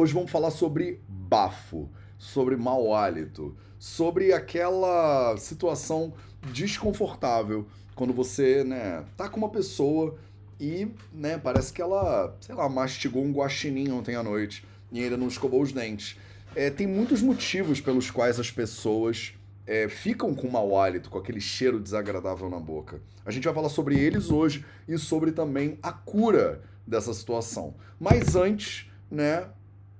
Hoje vamos falar sobre bafo, sobre mau hálito, sobre aquela situação desconfortável quando você, né, tá com uma pessoa e, né, parece que ela, sei lá, mastigou um guaxinim ontem à noite e ainda não escovou os dentes. É, tem muitos motivos pelos quais as pessoas é, ficam com mau hálito, com aquele cheiro desagradável na boca. A gente vai falar sobre eles hoje e sobre também a cura dessa situação. Mas antes, né,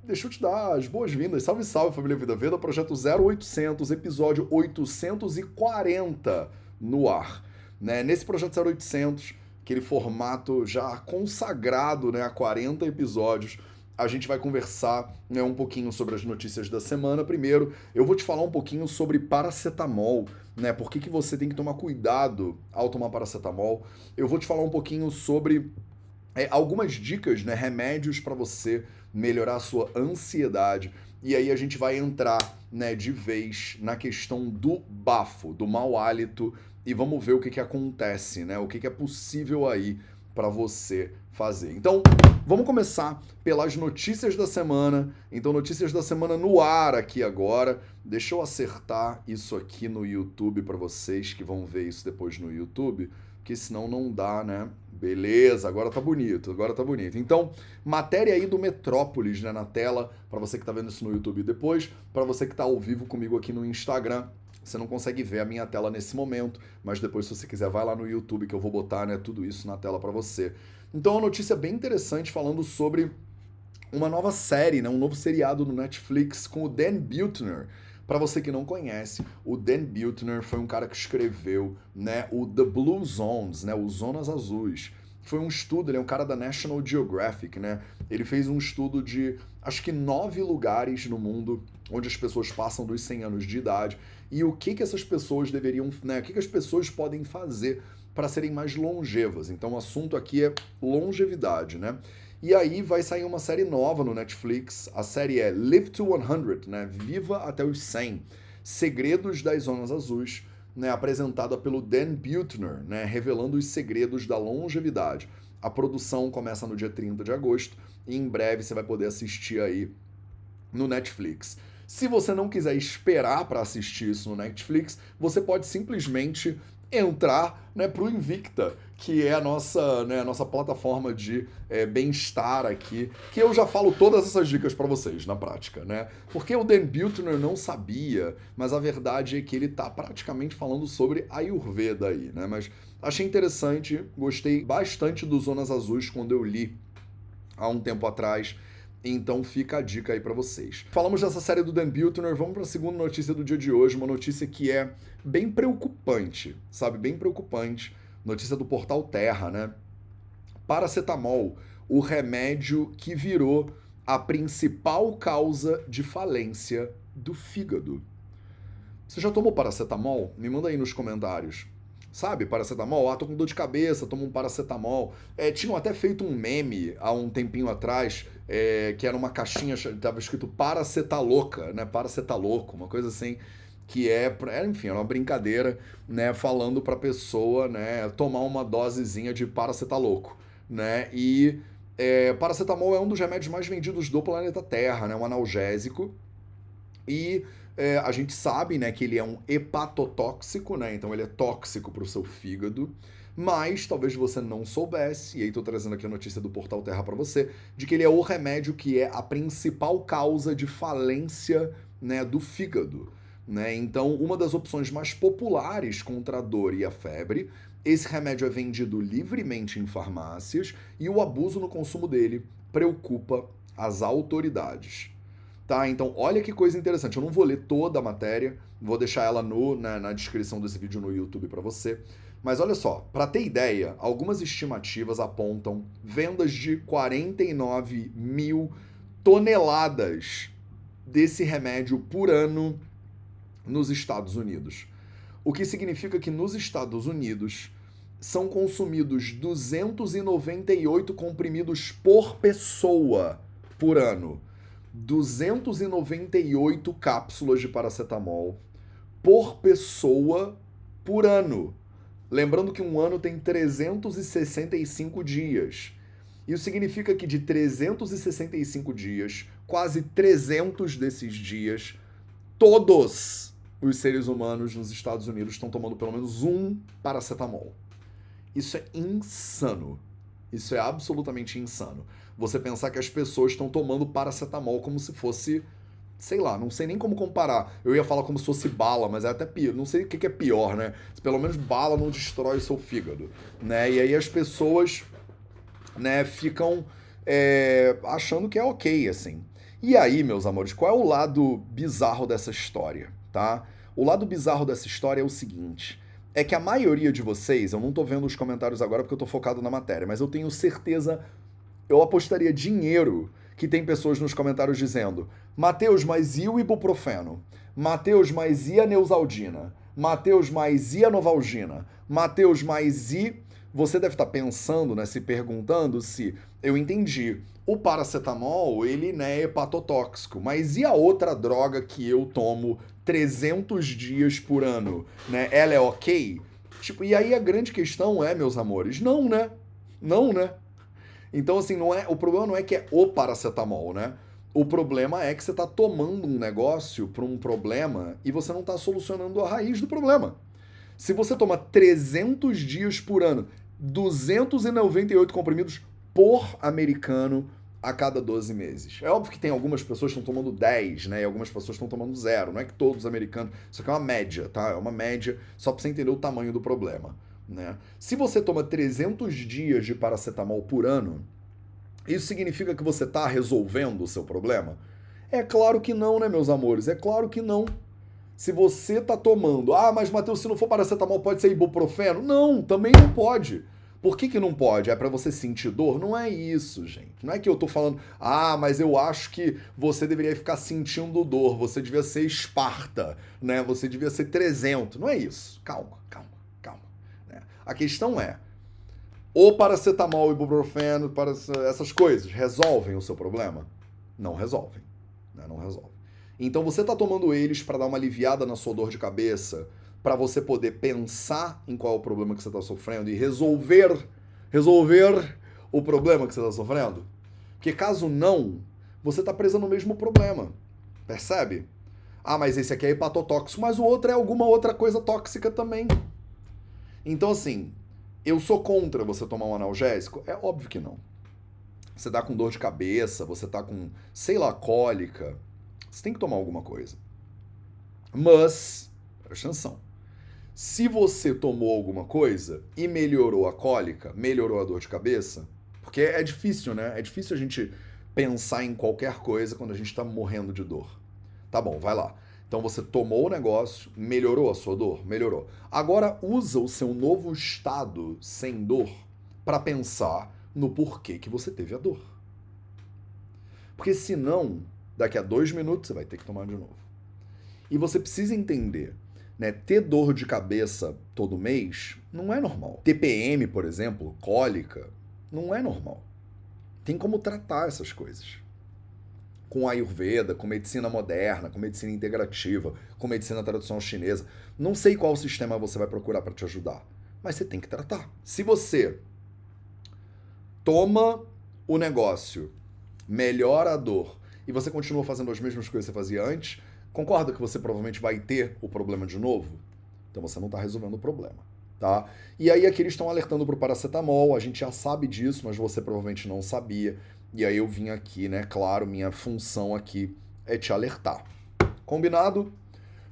Deixa eu te dar as boas-vindas. Salve, salve, família Vida Veda, projeto 0800, episódio 840 no ar. Né? Nesse projeto 0800, aquele formato já consagrado né, a 40 episódios, a gente vai conversar né, um pouquinho sobre as notícias da semana. Primeiro, eu vou te falar um pouquinho sobre paracetamol, né? Por que, que você tem que tomar cuidado ao tomar paracetamol. Eu vou te falar um pouquinho sobre é, algumas dicas, né, remédios para você melhorar a sua ansiedade. E aí a gente vai entrar, né, de vez na questão do bafo, do mau hálito e vamos ver o que que acontece, né? O que que é possível aí para você fazer. Então, vamos começar pelas notícias da semana. Então, notícias da semana no ar aqui agora. Deixa eu acertar isso aqui no YouTube para vocês que vão ver isso depois no YouTube, porque senão não dá, né? Beleza, agora tá bonito, agora tá bonito. Então, matéria aí do Metrópolis né, na tela, para você que tá vendo isso no YouTube depois, para você que tá ao vivo comigo aqui no Instagram. Você não consegue ver a minha tela nesse momento, mas depois, se você quiser, vai lá no YouTube que eu vou botar né, tudo isso na tela para você. Então, uma notícia bem interessante falando sobre uma nova série, né, um novo seriado no Netflix com o Dan Buettner. Para você que não conhece, o Dan Buettner foi um cara que escreveu, né, o The Blue Zones, né, os Zonas Azuis. Foi um estudo, ele é um cara da National Geographic, né? Ele fez um estudo de acho que nove lugares no mundo onde as pessoas passam dos 100 anos de idade e o que que essas pessoas deveriam, né, o que que as pessoas podem fazer para serem mais longevas. Então o assunto aqui é longevidade, né? E aí vai sair uma série nova no Netflix. A série é Live to 100, né? Viva até os 100. Segredos das Zonas Azuis, né? Apresentada pelo Dan Buettner, né? Revelando os segredos da longevidade. A produção começa no dia 30 de agosto e em breve você vai poder assistir aí no Netflix. Se você não quiser esperar para assistir isso no Netflix, você pode simplesmente entrar né, para o Invicta, que é a nossa, né, a nossa plataforma de é, bem-estar aqui, que eu já falo todas essas dicas para vocês na prática, né? Porque o Dan Buettner não sabia, mas a verdade é que ele está praticamente falando sobre Ayurveda aí, né? Mas achei interessante, gostei bastante dos Zonas Azuis quando eu li há um tempo atrás. Então fica a dica aí para vocês. Falamos dessa série do Dan Buettner, vamos para a segunda notícia do dia de hoje, uma notícia que é bem preocupante, sabe? Bem preocupante. Notícia do portal Terra, né? Paracetamol, o remédio que virou a principal causa de falência do fígado. Você já tomou paracetamol? Me manda aí nos comentários. Sabe, paracetamol? Ah, tô com dor de cabeça, tomo um paracetamol. É, tinham até feito um meme há um tempinho atrás, é, que era uma caixinha, tava escrito paracetaloca, né? Paracetaloco, uma coisa assim, que é, é enfim, era uma brincadeira, né? Falando pra pessoa, né? Tomar uma dosezinha de paracetaloco, né? E é, paracetamol é um dos remédios mais vendidos do planeta Terra, né? Um analgésico. E é, a gente sabe né, que ele é um hepatotóxico, né? Então ele é tóxico para o seu fígado. Mas talvez você não soubesse, e aí estou trazendo aqui a notícia do Portal Terra para você, de que ele é o remédio que é a principal causa de falência né, do fígado. Né? Então, uma das opções mais populares contra a dor e a febre, esse remédio é vendido livremente em farmácias e o abuso no consumo dele preocupa as autoridades. Tá? Então, olha que coisa interessante. Eu não vou ler toda a matéria, vou deixar ela no, na, na descrição desse vídeo no YouTube para você. Mas olha só, para ter ideia, algumas estimativas apontam vendas de 49 mil toneladas desse remédio por ano nos Estados Unidos. O que significa que nos Estados Unidos são consumidos 298 comprimidos por pessoa por ano. 298 cápsulas de paracetamol por pessoa por ano. Lembrando que um ano tem 365 dias. Isso significa que de 365 dias, quase 300 desses dias, todos os seres humanos nos Estados Unidos estão tomando pelo menos um paracetamol. Isso é insano. Isso é absolutamente insano. Você pensar que as pessoas estão tomando paracetamol como se fosse, sei lá, não sei nem como comparar. Eu ia falar como se fosse bala, mas é até pior. Não sei o que é pior, né? Pelo menos bala não destrói o seu fígado, né? E aí as pessoas, né, ficam é, achando que é ok, assim. E aí, meus amores, qual é o lado bizarro dessa história, tá? O lado bizarro dessa história é o seguinte: é que a maioria de vocês, eu não tô vendo os comentários agora porque eu tô focado na matéria, mas eu tenho certeza, eu apostaria dinheiro que tem pessoas nos comentários dizendo: Mateus, mas e o ibuprofeno? Mateus, mas e a neusaldina? Mateus, mas e a novalgina? Mateus, mas e. Você deve estar pensando, né, se perguntando se eu entendi. O paracetamol, ele né, é hepatotóxico, mas e a outra droga que eu tomo 300 dias por ano, né? Ela é ok? Tipo, e aí a grande questão é, meus amores, não, né? Não, né? Então, assim, não é, o problema não é que é o paracetamol, né? O problema é que você está tomando um negócio para um problema e você não está solucionando a raiz do problema. Se você toma 300 dias por ano, 298 comprimidos por americano, a cada 12 meses. É óbvio que tem algumas pessoas que estão tomando 10, né? E algumas pessoas estão tomando zero. Não é que todos os americanos. Isso aqui é uma média, tá? É uma média só para você entender o tamanho do problema. Né? Se você toma 300 dias de paracetamol por ano, isso significa que você está resolvendo o seu problema? É claro que não, né, meus amores? É claro que não. Se você está tomando, ah, mas Matheus, se não for paracetamol, pode ser ibuprofeno? Não, também não pode. Por que, que não pode? É para você sentir dor? Não é isso, gente. Não é que eu tô falando, ah, mas eu acho que você deveria ficar sentindo dor, você devia ser Esparta, né? Você devia ser 300. Não é isso. Calma, calma? A questão é, o paracetamol, ibuprofeno, para essas coisas resolvem o seu problema? Não resolvem. Né? Não resolvem. Então você tá tomando eles para dar uma aliviada na sua dor de cabeça, para você poder pensar em qual é o problema que você está sofrendo e resolver, resolver o problema que você está sofrendo? Porque caso não, você está preso no mesmo problema. Percebe? Ah, mas esse aqui é hepatotóxico, mas o outro é alguma outra coisa tóxica também. Então, assim, eu sou contra você tomar um analgésico? É óbvio que não. Você tá com dor de cabeça, você tá com, sei lá, cólica. Você tem que tomar alguma coisa. Mas, presta atenção. Se você tomou alguma coisa e melhorou a cólica, melhorou a dor de cabeça, porque é difícil, né? É difícil a gente pensar em qualquer coisa quando a gente está morrendo de dor. Tá bom, vai lá. Então você tomou o negócio, melhorou a sua dor? Melhorou. Agora usa o seu novo estado sem dor para pensar no porquê que você teve a dor. Porque senão, daqui a dois minutos você vai ter que tomar de novo. E você precisa entender né, ter dor de cabeça todo mês não é normal. TPM, por exemplo, cólica, não é normal. Tem como tratar essas coisas. Com Ayurveda, com medicina moderna, com medicina integrativa, com medicina tradicional chinesa. Não sei qual sistema você vai procurar para te ajudar, mas você tem que tratar. Se você toma o negócio, melhora a dor e você continua fazendo as mesmas coisas que você fazia antes, Concorda que você provavelmente vai ter o problema de novo? Então você não está resolvendo o problema, tá? E aí aqui eles estão alertando para o paracetamol, a gente já sabe disso, mas você provavelmente não sabia. E aí eu vim aqui, né? Claro, minha função aqui é te alertar. Combinado?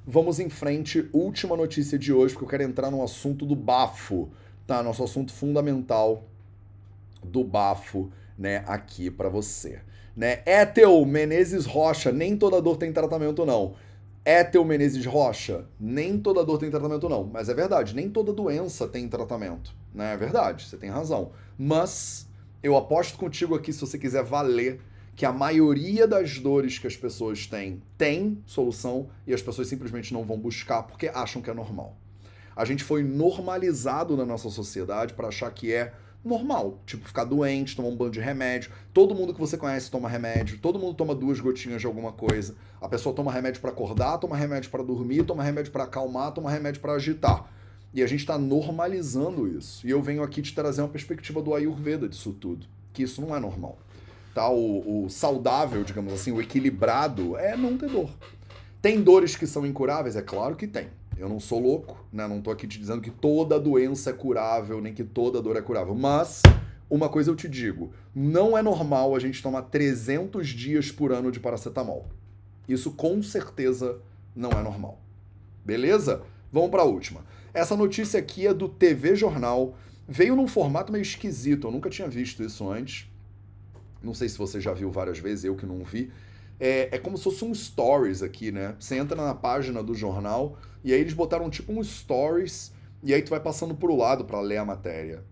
Vamos em frente, última notícia de hoje, porque eu quero entrar no assunto do bafo, tá? Nosso assunto fundamental do bafo, né, aqui para você né? Étel Menezes Rocha, nem toda dor tem tratamento, não. Étel Menezes Rocha, nem toda dor tem tratamento, não. Mas é verdade, nem toda doença tem tratamento. Né? É verdade, você tem razão. Mas eu aposto contigo aqui, se você quiser valer, que a maioria das dores que as pessoas têm tem solução e as pessoas simplesmente não vão buscar porque acham que é normal. A gente foi normalizado na nossa sociedade para achar que é normal. Tipo, ficar doente, tomar um banho de remédio. Todo mundo que você conhece toma remédio. Todo mundo toma duas gotinhas de alguma coisa. A pessoa toma remédio para acordar, toma remédio para dormir, toma remédio para acalmar, toma remédio para agitar. E a gente está normalizando isso. E eu venho aqui te trazer uma perspectiva do Ayurveda disso tudo. Que isso não é normal. tá? O, o saudável, digamos assim, o equilibrado é não ter dor. Tem dores que são incuráveis? É claro que tem. Eu não sou louco, né? Não tô aqui te dizendo que toda doença é curável, nem que toda dor é curável. Mas uma coisa eu te digo, não é normal a gente tomar 300 dias por ano de paracetamol. Isso com certeza não é normal. Beleza? Vamos para a última. Essa notícia aqui é do TV Jornal. Veio num formato meio esquisito, eu nunca tinha visto isso antes. Não sei se você já viu várias vezes, eu que não vi. É, é como se fosse um stories aqui, né? Você entra na página do jornal e aí eles botaram tipo um stories e aí tu vai passando pro lado para ler a matéria.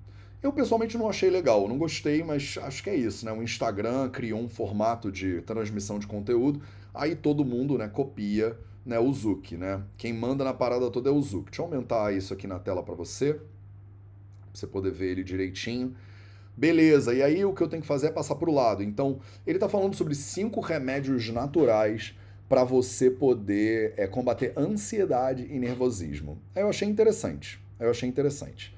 Eu pessoalmente não achei legal, não gostei, mas acho que é isso, né? O Instagram criou um formato de transmissão de conteúdo, aí todo mundo, né, copia, né, o Zuki, né? Quem manda na parada toda é o Zuki. Deixa eu aumentar isso aqui na tela para você, pra você poder ver ele direitinho. Beleza, e aí o que eu tenho que fazer é passar para o lado. Então, ele está falando sobre cinco remédios naturais para você poder é, combater ansiedade e nervosismo. Aí eu achei interessante. Aí eu achei interessante.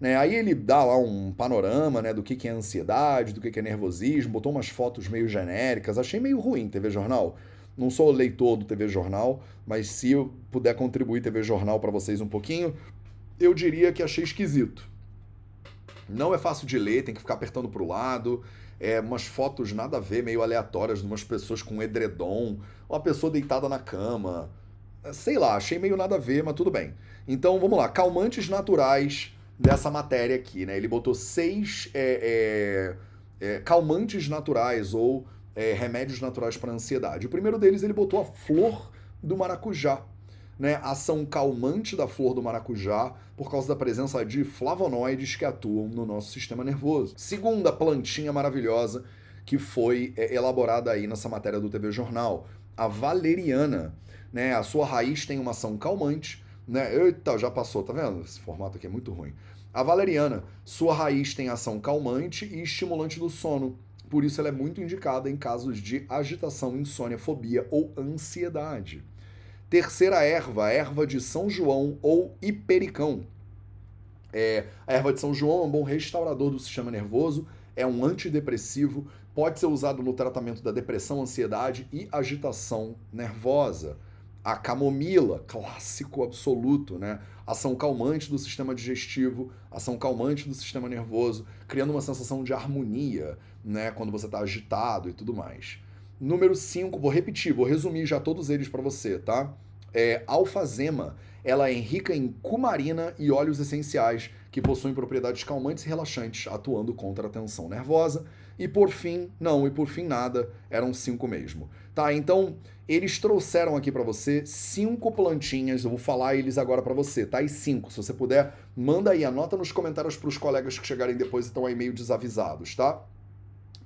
Né? Aí ele dá lá um panorama né, do que, que é ansiedade, do que, que é nervosismo, botou umas fotos meio genéricas. Achei meio ruim TV Jornal. Não sou leitor do TV Jornal, mas se eu puder contribuir TV Jornal para vocês um pouquinho, eu diria que achei esquisito. Não é fácil de ler, tem que ficar apertando para o lado. É, umas fotos nada a ver, meio aleatórias, de umas pessoas com edredom, uma pessoa deitada na cama. Sei lá, achei meio nada a ver, mas tudo bem. Então vamos lá, calmantes naturais dessa matéria aqui, né? Ele botou seis é, é, é calmantes naturais ou é, remédios naturais para ansiedade. O primeiro deles ele botou a flor do maracujá né, ação calmante da flor do maracujá por causa da presença de flavonoides que atuam no nosso sistema nervoso. Segunda plantinha maravilhosa que foi é, elaborada aí nessa matéria do TV Jornal, a valeriana. Né, a sua raiz tem uma ação calmante, né? Eita, já passou, tá vendo? Esse formato aqui é muito ruim. A valeriana, sua raiz tem ação calmante e estimulante do sono. Por isso ela é muito indicada em casos de agitação, insônia, fobia ou ansiedade. Terceira erva, erva de São João ou hipericão. É, a erva de São João é um bom restaurador do sistema nervoso, é um antidepressivo, pode ser usado no tratamento da depressão, ansiedade e agitação nervosa. A camomila, clássico absoluto, né? Ação calmante do sistema digestivo, ação calmante do sistema nervoso, criando uma sensação de harmonia, né? Quando você está agitado e tudo mais. Número 5, vou repetir, vou resumir já todos eles para você, tá? É, alfazema, ela é rica em cumarina e óleos essenciais que possuem propriedades calmantes e relaxantes, atuando contra a tensão nervosa. E por fim, não, e por fim nada, eram cinco mesmo. Tá, então eles trouxeram aqui para você cinco plantinhas, eu vou falar eles agora para você, tá? E cinco, se você puder, manda aí, anota nos comentários para os colegas que chegarem depois e estão aí meio desavisados, tá?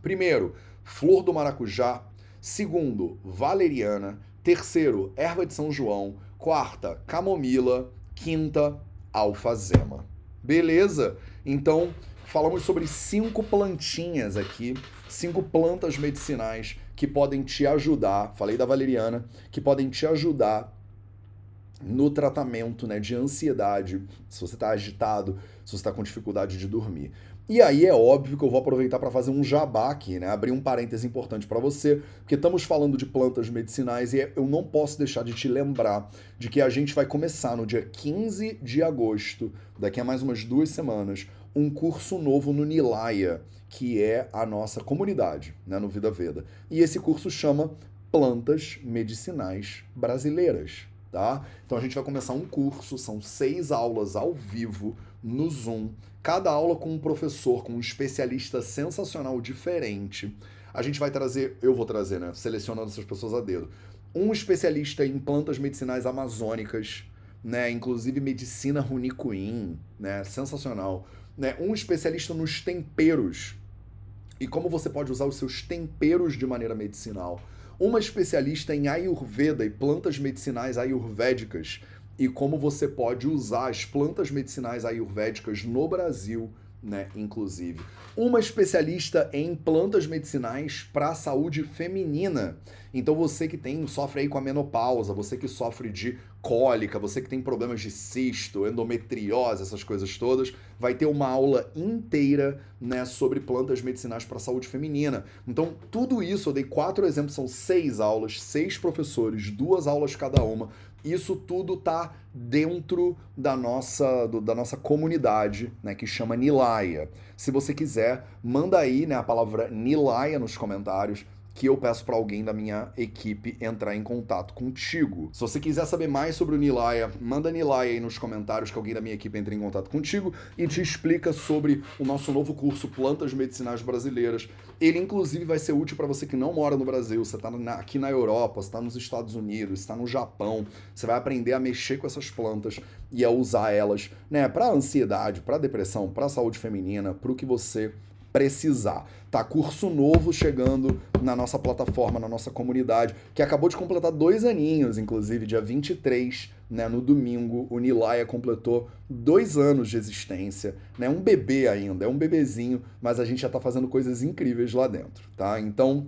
Primeiro, flor do maracujá, Segundo, valeriana. Terceiro, erva de São João. Quarta, camomila. Quinta, alfazema. Beleza? Então, falamos sobre cinco plantinhas aqui, cinco plantas medicinais que podem te ajudar. Falei da valeriana, que podem te ajudar no tratamento né, de ansiedade, se você está agitado, se você está com dificuldade de dormir. E aí é óbvio que eu vou aproveitar para fazer um jabá aqui, né? Abrir um parêntese importante para você, porque estamos falando de plantas medicinais e eu não posso deixar de te lembrar de que a gente vai começar no dia 15 de agosto, daqui a mais umas duas semanas, um curso novo no Nilaya, que é a nossa comunidade, né, no Vida Veda. E esse curso chama Plantas Medicinais Brasileiras, tá? Então a gente vai começar um curso, são seis aulas ao vivo no Zoom Cada aula com um professor, com um especialista sensacional diferente. A gente vai trazer, eu vou trazer, né? Selecionando essas pessoas a dedo. Um especialista em plantas medicinais amazônicas, né? Inclusive medicina runicuim, né? Sensacional. Né? Um especialista nos temperos e como você pode usar os seus temperos de maneira medicinal. Uma especialista em Ayurveda e plantas medicinais ayurvédicas e como você pode usar as plantas medicinais ayurvédicas no Brasil, né, inclusive. Uma especialista em plantas medicinais para a saúde feminina. Então você que tem sofre aí com a menopausa, você que sofre de cólica, você que tem problemas de cisto, endometriose, essas coisas todas, vai ter uma aula inteira né, sobre plantas medicinais para a saúde feminina. Então, tudo isso, eu dei quatro exemplos, são seis aulas, seis professores, duas aulas cada uma. Isso tudo tá dentro da nossa, do, da nossa comunidade, né, que chama Nilaya. Se você quiser, manda aí né, a palavra Nilaya nos comentários que eu peço para alguém da minha equipe entrar em contato contigo. Se você quiser saber mais sobre o Nilaya, manda Nilaya aí nos comentários que alguém da minha equipe entre em contato contigo e te explica sobre o nosso novo curso Plantas Medicinais Brasileiras. Ele, inclusive, vai ser útil para você que não mora no Brasil, você está aqui na Europa, você está nos Estados Unidos, está no Japão. Você vai aprender a mexer com essas plantas e a usar elas né, para ansiedade, para depressão, para saúde feminina, para o que você precisar. Tá curso novo chegando na nossa plataforma, na nossa comunidade, que acabou de completar dois aninhos, inclusive, dia 23, né, no domingo, o Nilaya completou dois anos de existência, né, um bebê ainda, é um bebezinho, mas a gente já tá fazendo coisas incríveis lá dentro, tá? Então,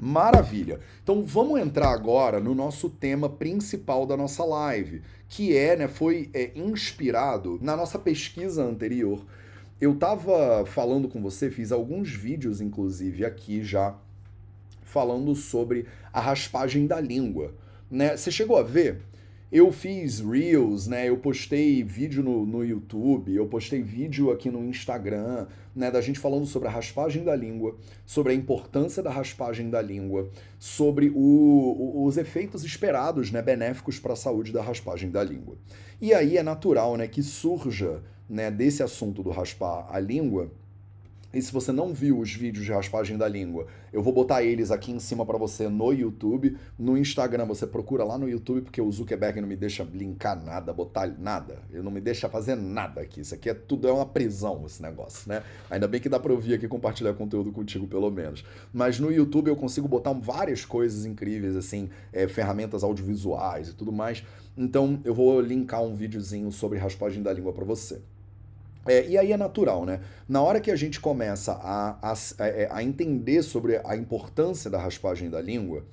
Maravilha. Então vamos entrar agora no nosso tema principal da nossa live, que é, né, foi é, inspirado na nossa pesquisa anterior eu tava falando com você, fiz alguns vídeos, inclusive, aqui já, falando sobre a raspagem da língua. Né? Você chegou a ver? Eu fiz Reels, né? Eu postei vídeo no, no YouTube, eu postei vídeo aqui no Instagram, né? Da gente falando sobre a raspagem da língua, sobre a importância da raspagem da língua, sobre o, o, os efeitos esperados, né? Benéficos para a saúde da raspagem da língua. E aí é natural, né? Que surja né, desse assunto do raspar a língua, e se você não viu os vídeos de raspagem da língua, eu vou botar eles aqui em cima para você no YouTube. No Instagram, você procura lá no YouTube, porque o Zuckerberg não me deixa linkar nada, botar nada. Ele não me deixa fazer nada aqui. Isso aqui é tudo, é uma prisão esse negócio, né? Ainda bem que dá pra eu vir aqui compartilhar conteúdo contigo, pelo menos. Mas no YouTube eu consigo botar várias coisas incríveis, assim, é, ferramentas audiovisuais e tudo mais. Então eu vou linkar um videozinho sobre raspagem da língua para você. É, e aí é natural, né? Na hora que a gente começa a, a, é, a entender sobre a importância da raspagem da língua,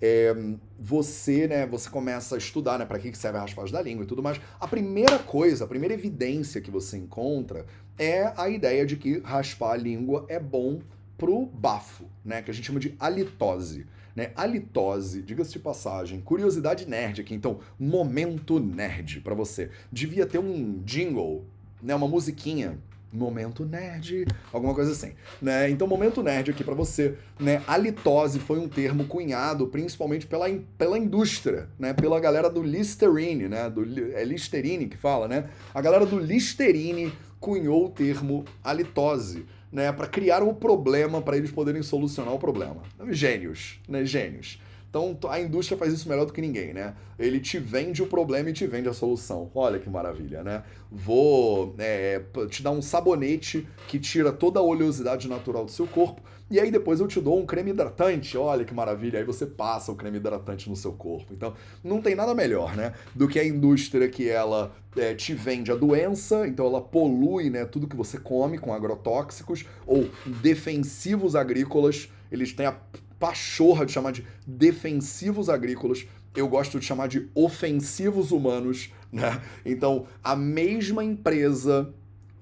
é, você, né, você começa a estudar, né, para que serve a raspagem da língua e tudo mais. A primeira coisa, a primeira evidência que você encontra é a ideia de que raspar a língua é bom pro bafo, né, que a gente chama de halitose. Né? Halitose, diga-se de passagem, curiosidade nerd aqui, então, momento nerd para você. Devia ter um jingle né, uma musiquinha Momento nerd, alguma coisa assim, né? Então, momento nerd aqui para você, né? A litose foi um termo cunhado principalmente pela, pela indústria, né? Pela galera do Listerine, né? Do, é Listerine que fala, né? A galera do Listerine cunhou o termo halitose, né? Para criar um problema para eles poderem solucionar o problema. Gênios, né? Gênios. Então a indústria faz isso melhor do que ninguém, né? Ele te vende o problema e te vende a solução. Olha que maravilha, né? Vou é, te dar um sabonete que tira toda a oleosidade natural do seu corpo. E aí depois eu te dou um creme hidratante, olha que maravilha, aí você passa o creme hidratante no seu corpo. Então, não tem nada melhor, né, do que a indústria que ela é, te vende a doença, então ela polui, né, tudo que você come com agrotóxicos ou defensivos agrícolas. Eles têm a pachorra de chamar de defensivos agrícolas, eu gosto de chamar de ofensivos humanos, né? Então, a mesma empresa,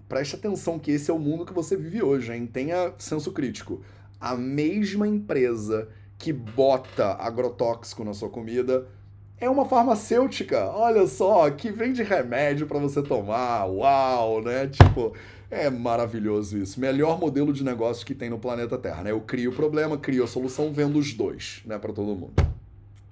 preste atenção que esse é o mundo que você vive hoje, hein? Tenha senso crítico. A mesma empresa que bota agrotóxico na sua comida é uma farmacêutica, olha só, que vende remédio para você tomar, uau, né? Tipo, é maravilhoso isso. Melhor modelo de negócio que tem no planeta Terra, né? Eu crio o problema, crio a solução, vendo os dois, né, para todo mundo.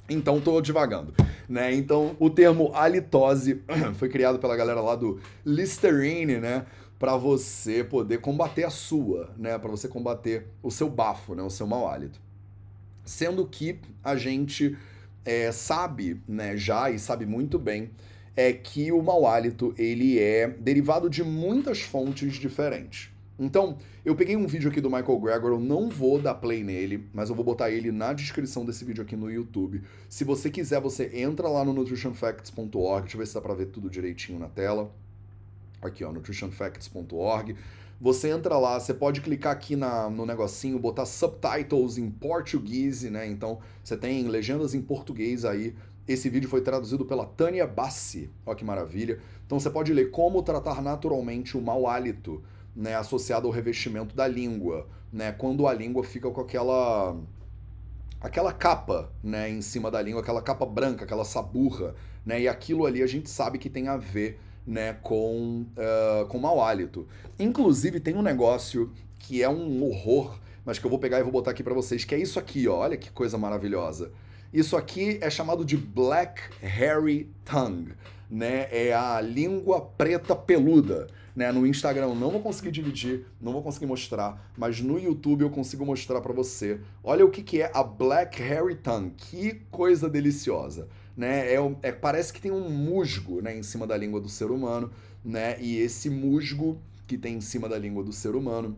Então, tô divagando, né? Então, o termo halitose foi criado pela galera lá do Listerine, né? Para você poder combater a sua, né? Para você combater o seu bafo, né? O seu mau hálito. Sendo que a gente é, sabe, né? Já e sabe muito bem é que o mau hálito ele é derivado de muitas fontes diferentes. Então, eu peguei um vídeo aqui do Michael Gregor, eu não vou dar play nele, mas eu vou botar ele na descrição desse vídeo aqui no YouTube. Se você quiser, você entra lá no nutritionfacts.org, deixa eu ver se dá pra ver tudo direitinho na tela. Aqui, ó, nutritionfacts.org. Você entra lá, você pode clicar aqui na, no negocinho, botar subtitles em português, né? Então, você tem legendas em português aí Esse vídeo foi traduzido pela Tânia Bassi. Olha que maravilha. Então você pode ler como tratar naturalmente o mau hálito, né, associado ao revestimento da língua, né, quando a língua fica com aquela aquela capa, né, em cima da língua, aquela capa branca, aquela saburra, né, e aquilo ali a gente sabe que tem a ver, né, com uh, com mau hálito. Inclusive tem um negócio que é um horror, mas que eu vou pegar e vou botar aqui para vocês, que é isso aqui, ó, olha que coisa maravilhosa. Isso aqui é chamado de Black Hairy Tongue, né? É a língua preta peluda. Né, no Instagram eu não vou conseguir dividir, não vou conseguir mostrar, mas no YouTube eu consigo mostrar para você. Olha o que, que é a Black Hairy Tongue, que coisa deliciosa, né? É, é, parece que tem um musgo, né, em cima da língua do ser humano, né? E esse musgo que tem em cima da língua do ser humano,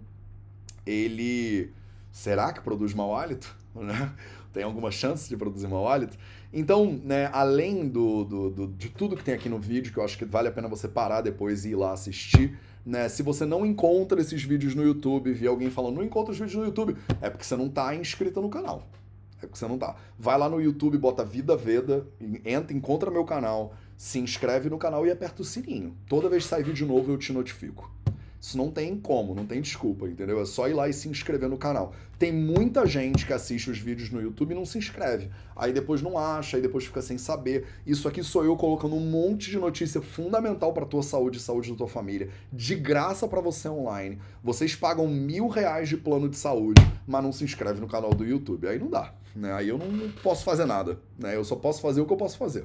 ele será que produz mau hálito, né? tem alguma chance de produzir mau hálito. Então, né, além do, do, do, de tudo que tem aqui no vídeo, que eu acho que vale a pena você parar depois e ir lá assistir, né? Se você não encontra esses vídeos no YouTube, vi alguém falando, não encontra os vídeos no YouTube, é porque você não está inscrito no canal. É porque você não tá. Vai lá no YouTube, bota Vida Veda, entra, encontra meu canal, se inscreve no canal e aperta o sininho. Toda vez que sair vídeo novo, eu te notifico. Isso não tem como, não tem desculpa, entendeu? É só ir lá e se inscrever no canal. Tem muita gente que assiste os vídeos no YouTube e não se inscreve. Aí depois não acha, aí depois fica sem saber. Isso aqui sou eu colocando um monte de notícia fundamental para tua saúde e saúde da tua família. De graça para você online. Vocês pagam mil reais de plano de saúde, mas não se inscreve no canal do YouTube. Aí não dá. Né? Aí eu não posso fazer nada. Né? Eu só posso fazer o que eu posso fazer.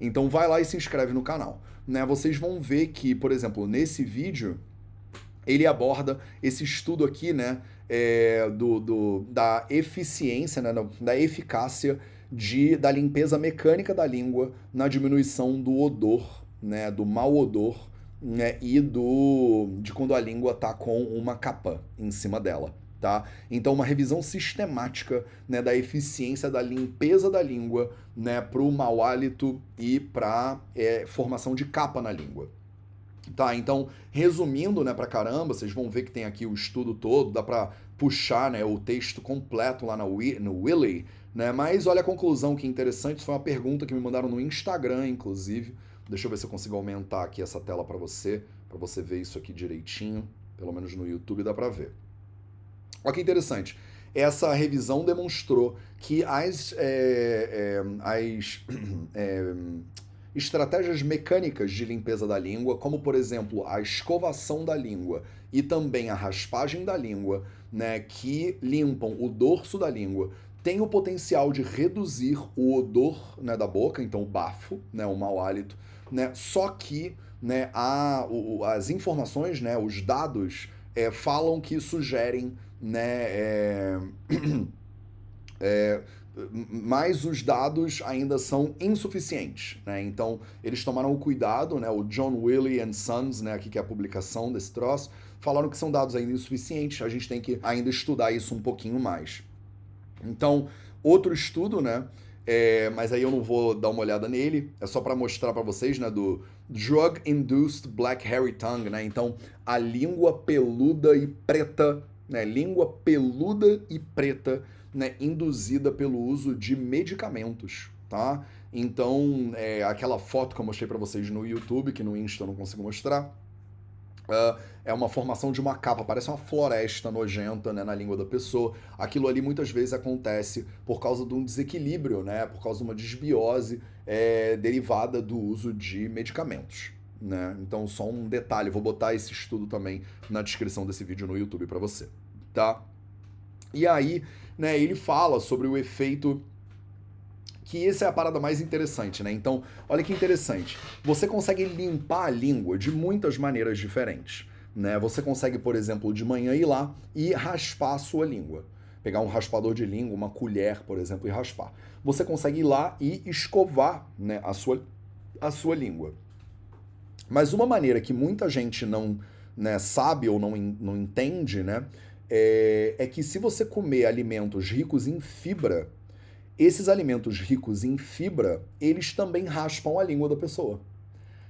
Então vai lá e se inscreve no canal. Né? Vocês vão ver que, por exemplo, nesse vídeo ele aborda esse estudo aqui, né, é, do, do, da eficiência, né, da eficácia de, da limpeza mecânica da língua na diminuição do odor, né, do mau odor, né, e do de quando a língua está com uma capa em cima dela. Tá? Então, uma revisão sistemática né, da eficiência da limpeza da língua né, para o mau hálito e para é, formação de capa na língua. Tá, então, resumindo, né, pra caramba, vocês vão ver que tem aqui o estudo todo, dá pra puxar, né, o texto completo lá no, no Willy, né, mas olha a conclusão que interessante, foi uma pergunta que me mandaram no Instagram, inclusive, deixa eu ver se eu consigo aumentar aqui essa tela para você, para você ver isso aqui direitinho, pelo menos no YouTube dá pra ver. Olha que interessante, essa revisão demonstrou que as, é, é, as é, estratégias mecânicas de limpeza da língua, como por exemplo a escovação da língua e também a raspagem da língua, né, que limpam o dorso da língua, tem o potencial de reduzir o odor né, da boca, então o bafo, né, o mau hálito, né, só que né, a, o, as informações, né, os dados é, falam que sugerem né, é, é, mas os dados ainda são insuficientes, né? Então, eles tomaram o cuidado, né? O John Willie and Sons, né? Aqui que é a publicação desse troço, falaram que são dados ainda insuficientes, a gente tem que ainda estudar isso um pouquinho mais. Então, outro estudo, né? É, mas aí eu não vou dar uma olhada nele, é só para mostrar para vocês, né, do Drug Induced Black Hairy Tongue, né? Então, a língua peluda e preta, né? Língua peluda e preta né, induzida pelo uso de medicamentos, tá? Então, é, aquela foto que eu mostrei para vocês no YouTube, que no Insta eu não consigo mostrar, Uh, é uma formação de uma capa, parece uma floresta nojenta né, na língua da pessoa. Aquilo ali muitas vezes acontece por causa de um desequilíbrio, né, por causa de uma desbiose é, derivada do uso de medicamentos. Né? Então, só um detalhe, vou botar esse estudo também na descrição desse vídeo no YouTube para você. Tá? E aí, né, ele fala sobre o efeito que essa é a parada mais interessante, né? Então, olha que interessante. Você consegue limpar a língua de muitas maneiras diferentes, né? Você consegue, por exemplo, de manhã ir lá e raspar a sua língua. Pegar um raspador de língua, uma colher, por exemplo, e raspar. Você consegue ir lá e escovar, né, a sua a sua língua. Mas uma maneira que muita gente não né, sabe ou não, não entende, né, é, é que se você comer alimentos ricos em fibra, esses alimentos ricos em fibra, eles também raspam a língua da pessoa.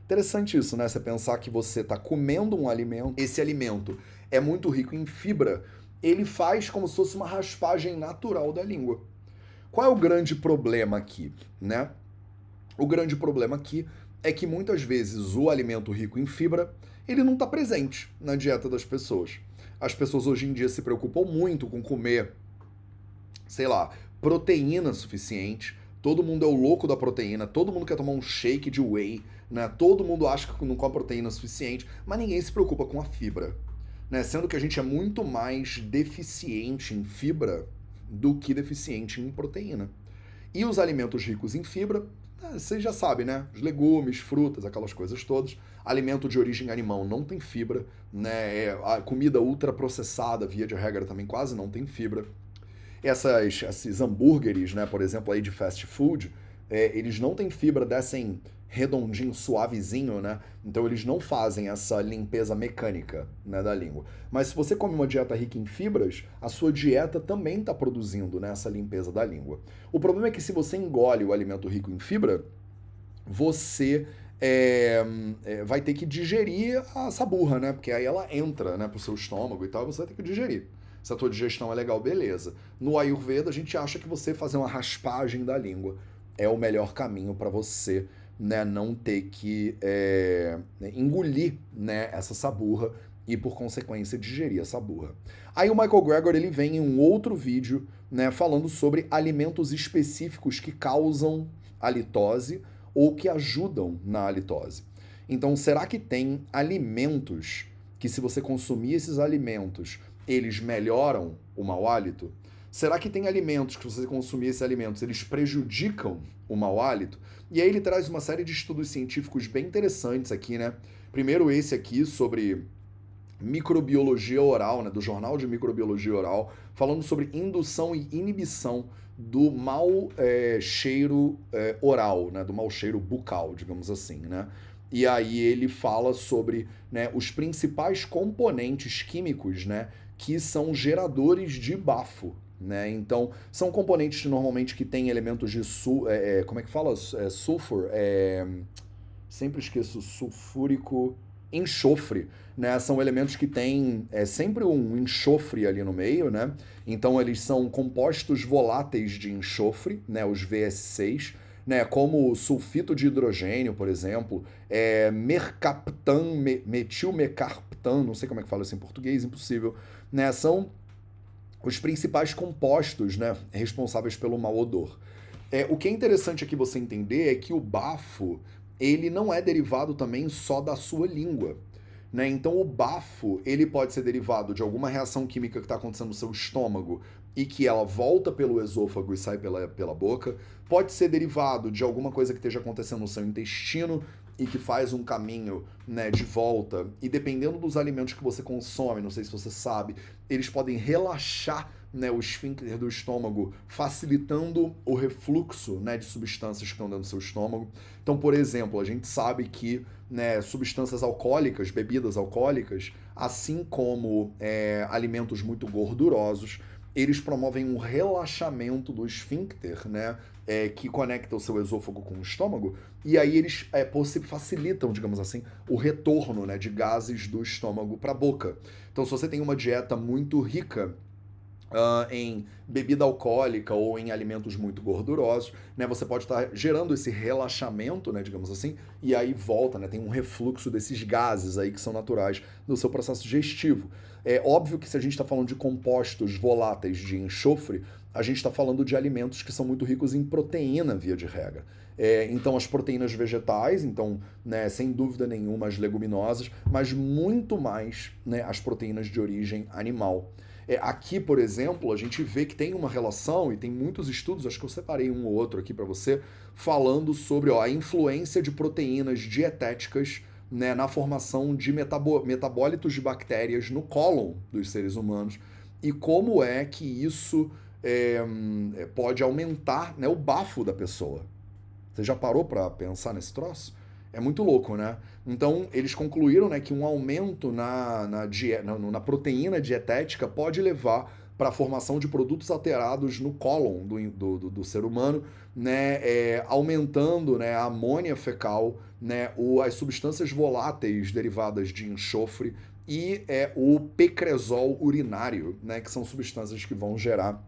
Interessante isso, né? Você pensar que você está comendo um alimento, esse alimento é muito rico em fibra, ele faz como se fosse uma raspagem natural da língua. Qual é o grande problema aqui, né? O grande problema aqui é que muitas vezes o alimento rico em fibra ele não está presente na dieta das pessoas. As pessoas hoje em dia se preocupam muito com comer, sei lá, proteína suficiente. Todo mundo é o louco da proteína, todo mundo quer tomar um shake de whey, né? Todo mundo acha que não come proteína suficiente, mas ninguém se preocupa com a fibra. Né? Sendo que a gente é muito mais deficiente em fibra do que deficiente em proteína. E os alimentos ricos em fibra, né, vocês já sabem, né? Os legumes, frutas, aquelas coisas todas. Alimento de origem animal não tem fibra, né? É, a comida ultraprocessada, via de regra, também quase não tem fibra. Essas, esses hambúrgueres, né, por exemplo, aí de fast food, é, eles não têm fibra, descem redondinho, suavezinho, né? Então eles não fazem essa limpeza mecânica né, da língua. Mas se você come uma dieta rica em fibras, a sua dieta também está produzindo né, essa limpeza da língua. O problema é que se você engole o alimento rico em fibra, você é, é, vai ter que digerir essa burra, né? Porque aí ela entra né, pro seu estômago e tal, e você vai ter que digerir. Se a tua digestão é legal, beleza. No Ayurveda, a gente acha que você fazer uma raspagem da língua é o melhor caminho para você né, não ter que é, engolir né, essa saburra e, por consequência, digerir essa burra. Aí o Michael Gregor ele vem em um outro vídeo né, falando sobre alimentos específicos que causam halitose ou que ajudam na halitose. Então, será que tem alimentos que, se você consumir esses alimentos, eles melhoram o mau hálito? Será que tem alimentos que, se você consumir esses alimentos, eles prejudicam o mau hálito? E aí ele traz uma série de estudos científicos bem interessantes aqui, né? Primeiro esse aqui sobre microbiologia oral, né, do Jornal de Microbiologia Oral, falando sobre indução e inibição do mau é, cheiro é, oral, né, do mau cheiro bucal, digamos assim, né? E aí ele fala sobre né, os principais componentes químicos, né, que são geradores de bafo, né? Então, são componentes normalmente que têm elementos de sul, é, é, como é que fala? É, sulfur, é, sempre esqueço, sulfúrico, enxofre, né? São elementos que têm é, sempre um enxofre ali no meio, né? Então, eles são compostos voláteis de enxofre, né? Os VS6, né? Como sulfito de hidrogênio, por exemplo, é, mercaptan, me, metilmecarptan, não sei como é que fala isso em português, impossível, né? São os principais compostos né, responsáveis pelo mau odor. É, o que é interessante aqui você entender é que o bafo ele não é derivado também só da sua língua. Né? Então o bafo ele pode ser derivado de alguma reação química que está acontecendo no seu estômago e que ela volta pelo esôfago e sai pela, pela boca. Pode ser derivado de alguma coisa que esteja acontecendo no seu intestino e que faz um caminho né, de volta, e dependendo dos alimentos que você consome, não sei se você sabe, eles podem relaxar né, o esfíncter do estômago, facilitando o refluxo né, de substâncias que estão dentro do seu estômago. Então, por exemplo, a gente sabe que né, substâncias alcoólicas, bebidas alcoólicas, assim como é, alimentos muito gordurosos, eles promovem um relaxamento do esfíncter, né? É, que conecta o seu esôfago com o estômago, e aí eles é, facilitam, digamos assim, o retorno né, de gases do estômago para a boca. Então, se você tem uma dieta muito rica Uh, em bebida alcoólica ou em alimentos muito gordurosos, né? Você pode estar gerando esse relaxamento, né, digamos assim, e aí volta, né? Tem um refluxo desses gases aí que são naturais do seu processo digestivo. É óbvio que se a gente está falando de compostos voláteis de enxofre, a gente está falando de alimentos que são muito ricos em proteína, via de regra. É, então, as proteínas vegetais, então, né, sem dúvida nenhuma, as leguminosas, mas muito mais né, as proteínas de origem animal. É, aqui, por exemplo, a gente vê que tem uma relação, e tem muitos estudos, acho que eu separei um ou outro aqui para você, falando sobre ó, a influência de proteínas dietéticas né, na formação de metabó metabólitos de bactérias no cólon dos seres humanos e como é que isso é, pode aumentar né, o bafo da pessoa. Você já parou para pensar nesse troço? É muito louco, né? Então, eles concluíram né, que um aumento na, na, na, na proteína dietética pode levar para a formação de produtos alterados no cólon do, do, do, do ser humano, né, é, aumentando né, a amônia fecal, né, o, as substâncias voláteis derivadas de enxofre e é, o pecresol urinário, né, que são substâncias que vão gerar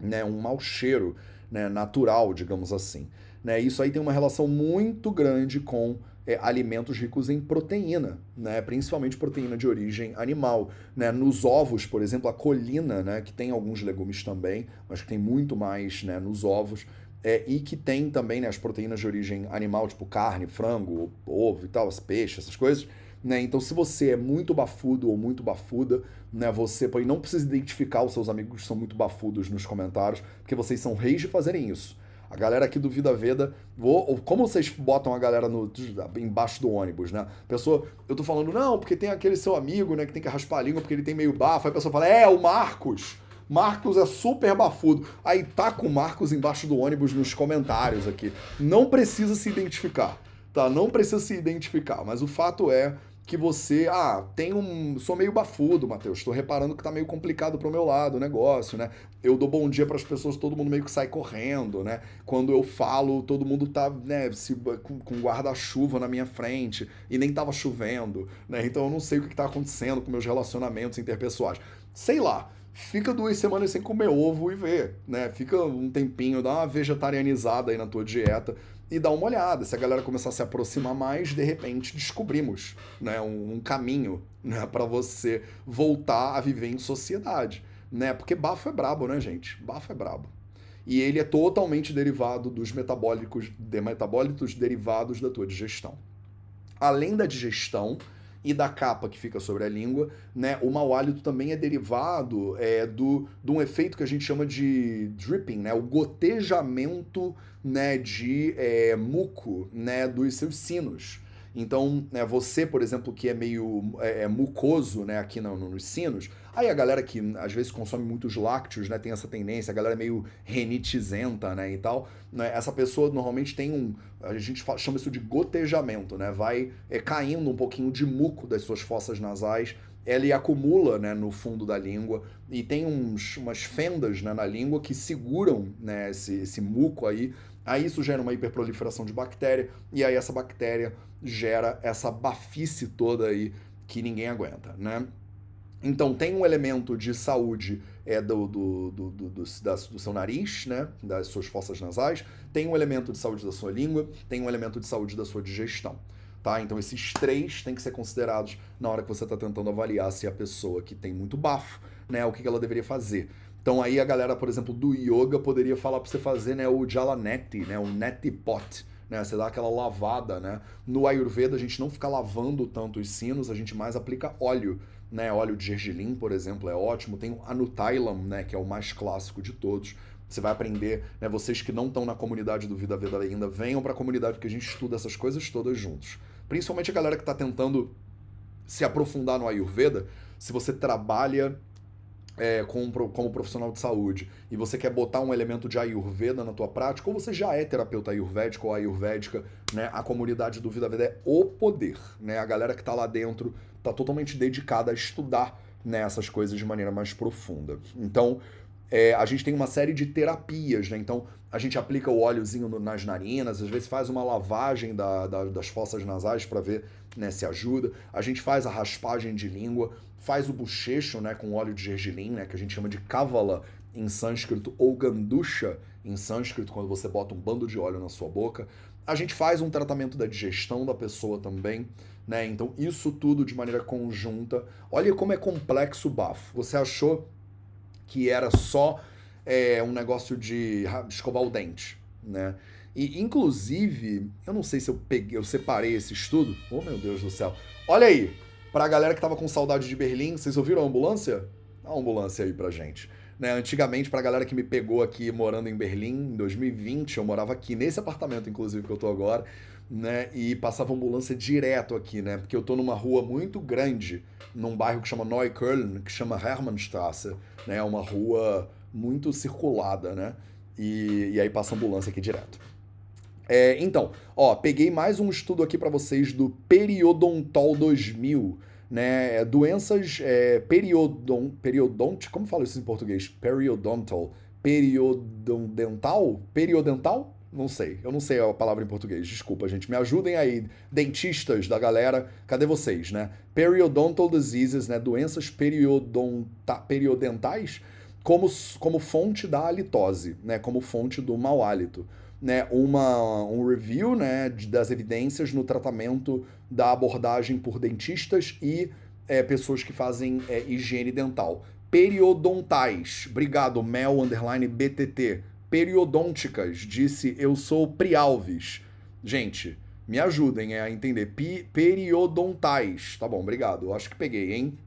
né, um mau cheiro né, natural, digamos assim. Né? Isso aí tem uma relação muito grande com é, alimentos ricos em proteína, né? principalmente proteína de origem animal. Né? Nos ovos, por exemplo, a colina, né? que tem alguns legumes também, mas que tem muito mais né? nos ovos, é, e que tem também né, as proteínas de origem animal, tipo carne, frango, ovo e tal, peixes, essas coisas. Né? Então, se você é muito bafudo ou muito bafuda, né, você pode, não precisa identificar os seus amigos que são muito bafudos nos comentários, porque vocês são reis de fazerem isso. A galera aqui do Vida Veda, vou, como vocês botam a galera no, embaixo do ônibus, né? pessoa, eu tô falando, não, porque tem aquele seu amigo, né, que tem que raspar a língua porque ele tem meio bafo. Aí a pessoa fala, é, o Marcos. Marcos é super bafudo. Aí tá com o Marcos embaixo do ônibus nos comentários aqui. Não precisa se identificar, tá? Não precisa se identificar, mas o fato é que você, ah, tem um, sou meio bafudo, Matheus, estou reparando que tá meio complicado pro meu lado o negócio, né? Eu dou bom dia para as pessoas, todo mundo meio que sai correndo, né? Quando eu falo, todo mundo tá, né, se, com, com guarda-chuva na minha frente e nem tava chovendo, né? Então eu não sei o que, que tá acontecendo com meus relacionamentos interpessoais. Sei lá, fica duas semanas sem comer ovo e vê, né? Fica um tempinho, dá uma vegetarianizada aí na tua dieta e dá uma olhada. Se a galera começar a se aproximar mais, de repente descobrimos né, um, um caminho né, para você voltar a viver em sociedade. Né? Porque bafo é brabo, né, gente? Bafo é brabo. E ele é totalmente derivado dos metabólicos, de metabólitos derivados da tua digestão. Além da digestão, e da capa que fica sobre a língua, né? O mau hálito também é derivado é, do, de um efeito que a gente chama de dripping, né? O gotejamento né, de é, muco né, dos seus sinos. Então, né, você, por exemplo, que é meio é, é, mucoso né, aqui no, no, nos sinos, aí a galera que às vezes consome muitos lácteos né, tem essa tendência, a galera é meio renitizenta né, e tal. Né, essa pessoa normalmente tem um. A gente chama isso de gotejamento, né? Vai é, caindo um pouquinho de muco das suas fossas nasais ele acumula né, no fundo da língua e tem uns, umas fendas né, na língua que seguram né, esse, esse muco aí Aí isso gera uma hiperproliferação de bactéria, e aí essa bactéria gera essa bafice toda aí que ninguém aguenta, né? Então tem um elemento de saúde é do, do, do, do, do, da, do seu nariz, né? Das suas fossas nasais, tem um elemento de saúde da sua língua, tem um elemento de saúde da sua digestão. Tá? Então esses três têm que ser considerados na hora que você está tentando avaliar se a pessoa que tem muito bafo, né, o que ela deveria fazer. Então aí a galera, por exemplo, do yoga poderia falar para você fazer, né, o jalaneti, né, o neti pot, né, você dá aquela lavada, né? No Ayurveda a gente não fica lavando tanto os sinos, a gente mais aplica óleo, né? Óleo de gergelim, por exemplo, é ótimo. Tem o Anutailam, né, que é o mais clássico de todos. Você vai aprender, né? Vocês que não estão na comunidade do Vida Veda ainda, venham para a comunidade que a gente estuda essas coisas todas juntos. Principalmente a galera que está tentando se aprofundar no Ayurveda, se você trabalha é, como, como profissional de saúde e você quer botar um elemento de Ayurveda na tua prática, ou você já é terapeuta ayurvédico ou ayurvédica, né? A comunidade do Vida Veda é o poder, né? A galera que está lá dentro está totalmente dedicada a estudar né, essas coisas de maneira mais profunda. Então, é, a gente tem uma série de terapias, né? Então, a gente aplica o óleozinho no, nas narinas, às vezes faz uma lavagem da, da, das fossas nasais para ver né, se ajuda. A gente faz a raspagem de língua, faz o bochecho né, com óleo de gergelim, né, que a gente chama de kavala em sânscrito, ou gandusha em sânscrito, quando você bota um bando de óleo na sua boca. A gente faz um tratamento da digestão da pessoa também, né? Então, isso tudo de maneira conjunta. Olha como é complexo o bafo. Você achou que era só é, um negócio de escovar o dente, né? E, inclusive, eu não sei se eu peguei, eu separei esse estudo. Oh, meu Deus do céu. Olha aí, pra galera que tava com saudade de Berlim, vocês ouviram a ambulância? Dá uma ambulância aí pra gente. Né, antigamente, pra galera que me pegou aqui morando em Berlim, em 2020, eu morava aqui, nesse apartamento, inclusive, que eu tô agora, né? E passava ambulância direto aqui, né? Porque eu tô numa rua muito grande, num bairro que chama Neukölln, que chama Hermannstraße, né? É uma rua muito circulada, né? E, e aí passa ambulância aqui direto. É, então, ó, peguei mais um estudo aqui para vocês do Periodontol 2000, né? É, doenças é, periodon, periodonte, como fala isso em português? Periodontal, periodontal, periodental? Não sei, eu não sei a palavra em português, desculpa, gente. Me ajudem aí, dentistas da galera, cadê vocês, né? Periodontal diseases, né? Doenças periodonta, periodentais como, como fonte da halitose, né, como fonte do mau hálito. Né, uma, um review né, das evidências no tratamento da abordagem por dentistas e é, pessoas que fazem é, higiene dental. Periodontais. Obrigado, Mel underline BTT. Periodônticas, disse eu sou Prialves. Gente, me ajudem a entender. Periodontais. Tá bom, obrigado. Acho que peguei, hein?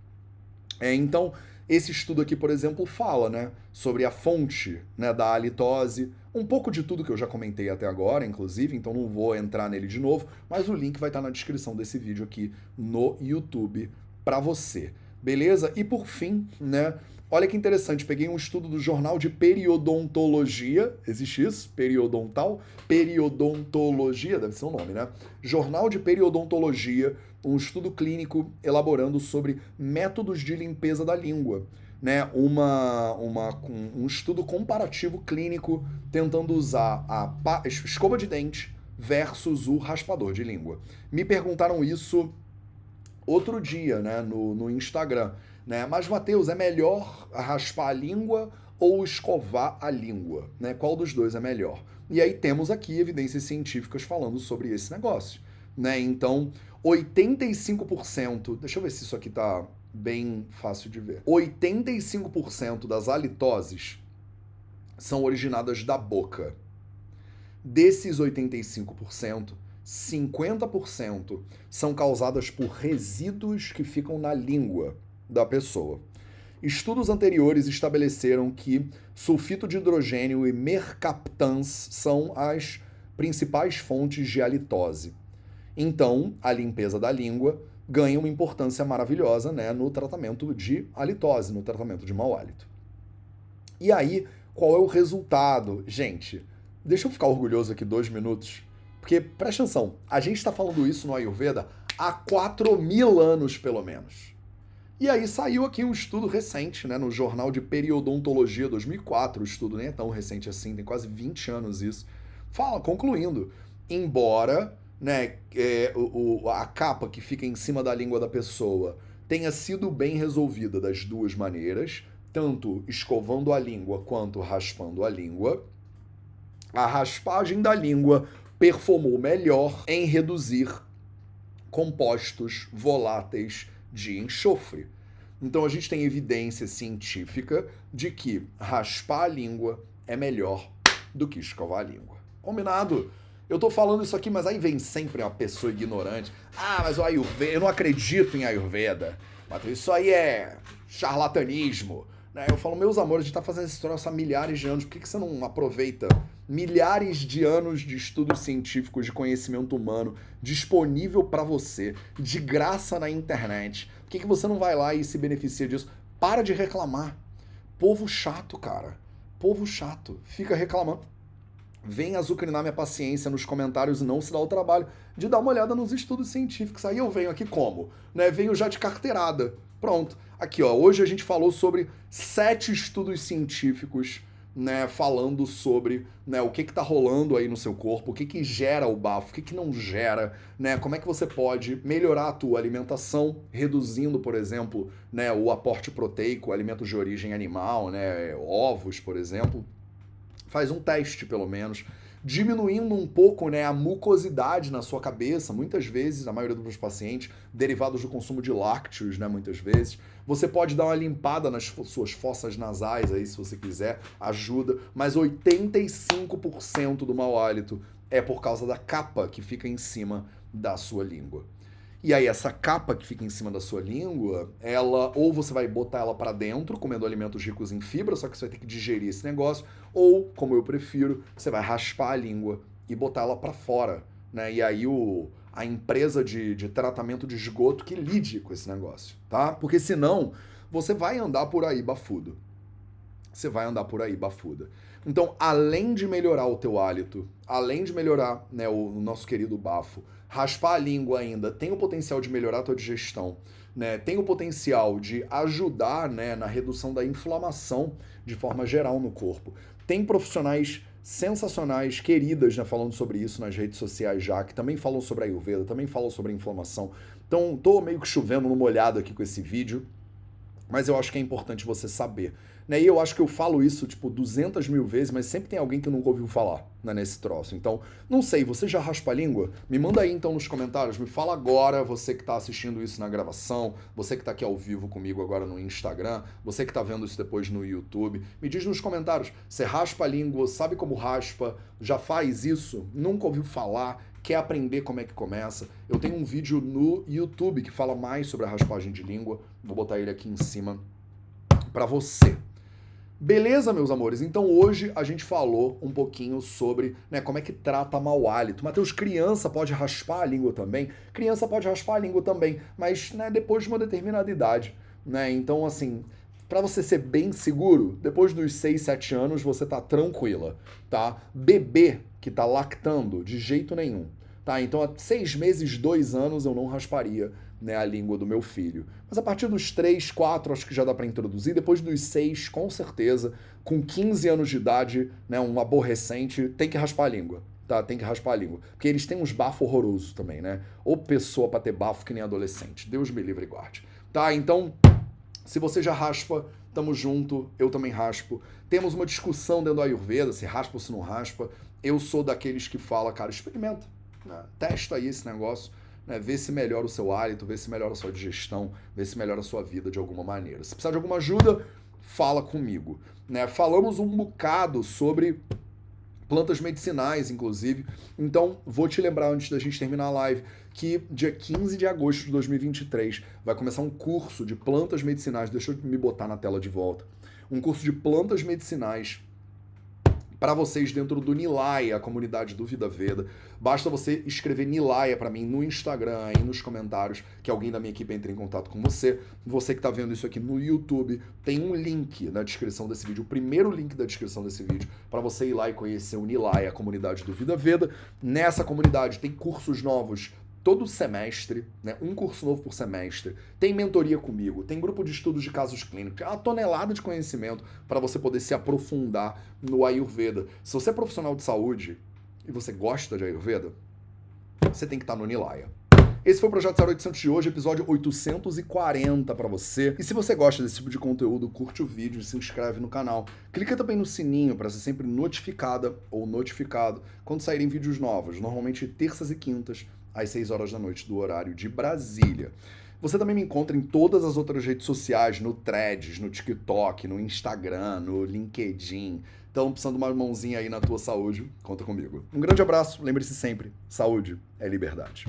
É, então, esse estudo aqui, por exemplo, fala né, sobre a fonte né, da halitose, um pouco de tudo que eu já comentei até agora, inclusive, então não vou entrar nele de novo, mas o link vai estar na descrição desse vídeo aqui no YouTube para você. Beleza? E por fim, né, Olha que interessante, peguei um estudo do Jornal de Periodontologia, existe isso? Periodontal? Periodontologia, deve ser o um nome, né? Jornal de Periodontologia, um estudo clínico elaborando sobre métodos de limpeza da língua. Né, uma, uma, um estudo comparativo clínico tentando usar a escova de dente versus o raspador de língua. Me perguntaram isso outro dia né, no, no Instagram. Né? Mas, Mateus, é melhor raspar a língua ou escovar a língua? Né? Qual dos dois é melhor? E aí temos aqui evidências científicas falando sobre esse negócio. Né? Então, 85%. Deixa eu ver se isso aqui tá bem fácil de ver. 85% das halitoses são originadas da boca. Desses 85%, 50% são causadas por resíduos que ficam na língua da pessoa. Estudos anteriores estabeleceram que sulfito de hidrogênio e mercaptans são as principais fontes de halitose. Então, a limpeza da língua ganha uma importância maravilhosa né, no tratamento de halitose, no tratamento de mau hálito. E aí, qual é o resultado? Gente, deixa eu ficar orgulhoso aqui dois minutos, porque presta atenção, a gente está falando isso no Ayurveda há 4 mil anos, pelo menos. E aí saiu aqui um estudo recente, né, no Jornal de Periodontologia 2004, o estudo nem é tão recente assim, tem quase 20 anos isso. Fala, concluindo, embora né, é, o, a capa que fica em cima da língua da pessoa tenha sido bem resolvida das duas maneiras, tanto escovando a língua quanto raspando a língua, a raspagem da língua performou melhor em reduzir compostos voláteis de enxofre. Então a gente tem evidência científica de que raspar a língua é melhor do que escovar a língua. Combinado? Eu tô falando isso aqui, mas aí vem sempre uma pessoa ignorante. Ah, mas o Ayurveda, eu não acredito em Ayurveda. Isso aí é charlatanismo. Né? Eu falo, meus amores, a gente tá fazendo esse troço há milhares de anos, por que, que você não aproveita milhares de anos de estudos científicos de conhecimento humano disponível para você, de graça na internet? Por que, que você não vai lá e se beneficia disso? Para de reclamar. Povo chato, cara. Povo chato. Fica reclamando. Vem azucrinar minha paciência nos comentários e não se dá o trabalho de dar uma olhada nos estudos científicos. Aí eu venho aqui como? Né? Venho já de carteirada. Pronto. Aqui, ó. Hoje a gente falou sobre sete estudos científicos né, falando sobre né, o que está rolando aí no seu corpo, o que, que gera o bafo, o que, que não gera, né, como é que você pode melhorar a tua alimentação, reduzindo, por exemplo, né, o aporte proteico, alimentos de origem animal, né, ovos, por exemplo. Faz um teste, pelo menos, diminuindo um pouco né, a mucosidade na sua cabeça, muitas vezes, a maioria dos pacientes, derivados do consumo de lácteos, né, muitas vezes. Você pode dar uma limpada nas suas fossas nasais aí, se você quiser, ajuda, mas 85% do mau hálito é por causa da capa que fica em cima da sua língua. E aí essa capa que fica em cima da sua língua, ela ou você vai botar ela para dentro, comendo alimentos ricos em fibra, só que você vai ter que digerir esse negócio, ou, como eu prefiro, você vai raspar a língua e botar ela para fora, né? E aí o a empresa de, de tratamento de esgoto que lide com esse negócio, tá? Porque senão você vai andar por aí bafudo. Você vai andar por aí bafuda. Então, além de melhorar o teu hálito, além de melhorar né, o, o nosso querido bafo, raspar a língua ainda tem o potencial de melhorar a tua digestão, né? Tem o potencial de ajudar né, na redução da inflamação de forma geral no corpo. Tem profissionais sensacionais, queridas, né, falando sobre isso nas redes sociais já, que também falam sobre a Ayurveda, também falam sobre a inflamação. Então, tô meio que chovendo no molhado aqui com esse vídeo, mas eu acho que é importante você saber Né? E eu acho que eu falo isso, tipo, 200 mil vezes, mas sempre tem alguém que nunca ouviu falar né, nesse troço. Então, não sei, você já raspa a língua? Me manda aí então nos comentários, me fala agora, você que está assistindo isso na gravação, você que está aqui ao vivo comigo agora no Instagram, você que está vendo isso depois no YouTube, me diz nos comentários, você raspa a língua, sabe como raspa, já faz isso, nunca ouviu falar, quer aprender como é que começa? Eu tenho um vídeo no YouTube que fala mais sobre a raspagem de língua, vou botar ele aqui em cima para você. Beleza, meus amores? Então hoje a gente falou um pouquinho sobre né, como é que trata mau hálito. Mateus, criança pode raspar a língua também? Criança pode raspar a língua também, mas né, depois de uma determinada idade. Né? Então, assim, para você ser bem seguro, depois dos 6, 7 anos você tá tranquila, tá? Bebê que tá lactando, de jeito nenhum. Tá? Então, há seis meses, dois anos, eu não rasparia né, a língua do meu filho. Mas a partir dos 3, 4, acho que já dá para introduzir. Depois dos 6, com certeza, com 15 anos de idade, né, um aborrecente, tem que raspar a língua. Tá, tem que raspar a língua. Porque eles têm uns bafos horrorosos também, né? Ou pessoa para ter bafo que nem adolescente. Deus me livre e guarde. Tá, então, se você já raspa, tamo junto, eu também raspo. Temos uma discussão dentro do Ayurveda, se raspa ou se não raspa. Eu sou daqueles que fala, cara, experimenta. Né? Testa aí esse negócio né, ver se melhora o seu hálito, ver se melhora a sua digestão, ver se melhora a sua vida de alguma maneira. Se precisar de alguma ajuda, fala comigo. Né? Falamos um bocado sobre plantas medicinais, inclusive. Então, vou te lembrar antes da gente terminar a live que dia 15 de agosto de 2023 vai começar um curso de plantas medicinais. Deixa eu me botar na tela de volta. Um curso de plantas medicinais para vocês dentro do Nilaya, a comunidade do Vida Veda. Basta você escrever Nilaya para mim no Instagram, aí nos comentários, que alguém da minha equipe entre em contato com você. Você que está vendo isso aqui no YouTube, tem um link na descrição desse vídeo, o primeiro link da descrição desse vídeo, para você ir lá e conhecer o Nilaya, a comunidade do Vida Veda. Nessa comunidade tem cursos novos todo semestre, né, um curso novo por semestre, tem mentoria comigo, tem grupo de estudos de casos clínicos, é uma tonelada de conhecimento para você poder se aprofundar no Ayurveda. Se você é profissional de saúde e você gosta de Ayurveda, você tem que estar no Nilaya. Esse foi o Projeto 0800 de hoje, episódio 840 para você. E se você gosta desse tipo de conteúdo, curte o vídeo se inscreve no canal. Clica também no sininho para ser sempre notificada ou notificado quando saírem vídeos novos, normalmente terças e quintas, às 6 horas da noite do horário de Brasília. Você também me encontra em todas as outras redes sociais, no Threads, no TikTok, no Instagram, no LinkedIn. Então, precisando de uma mãozinha aí na tua saúde, conta comigo. Um grande abraço, lembre-se sempre, saúde é liberdade.